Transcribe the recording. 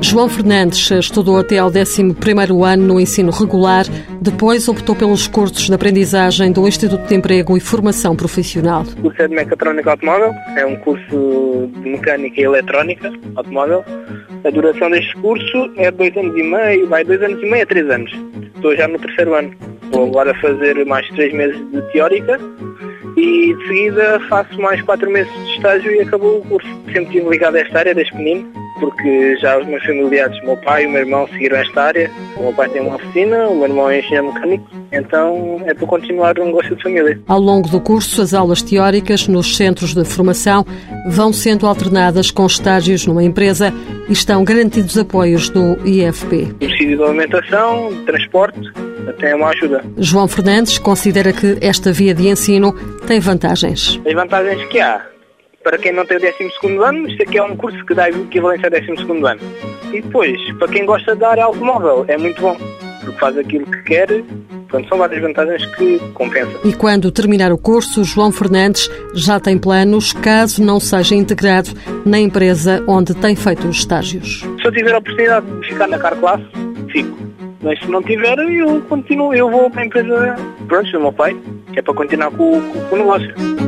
João Fernandes estudou até ao 11º ano no ensino regular, depois optou pelos cursos de aprendizagem do Instituto de Emprego e Formação Profissional. O curso é de mecatrónica automóvel, é um curso de mecânica e eletrónica automóvel. A duração deste curso é dois anos e meio, vai dois anos e meio a três anos. Estou já no terceiro ano. Vou agora fazer mais três meses de teórica e de seguida faço mais quatro meses de estágio e acabou o curso. Sempre estive ligado a esta área desde pequenino, porque já os meus familiares, o meu pai e o meu irmão seguiram esta área. O meu pai tem uma oficina, o meu irmão é engenheiro mecânico, então é para continuar o negócio de família. Ao longo do curso, as aulas teóricas nos centros de formação vão sendo alternadas com estágios numa empresa e estão garantidos apoios do IFP. Subsídio de alimentação, de transporte, até é uma ajuda. João Fernandes considera que esta via de ensino tem vantagens. As vantagens que há, para quem não tem o 12 ano, isto aqui é um curso que dá equivalência ao 12 ano. E depois, para quem gosta da área automóvel, é muito bom, porque faz aquilo que quer. Portanto, são várias vantagens que compensam. E quando terminar o curso, João Fernandes já tem planos caso não seja integrado na empresa onde tem feito os estágios. Se eu tiver a oportunidade de ficar na car classe, fico. Mas se não tiver, eu continuo, eu vou para a empresa pronto, do meu pai, que é para continuar com, com, com o negócio.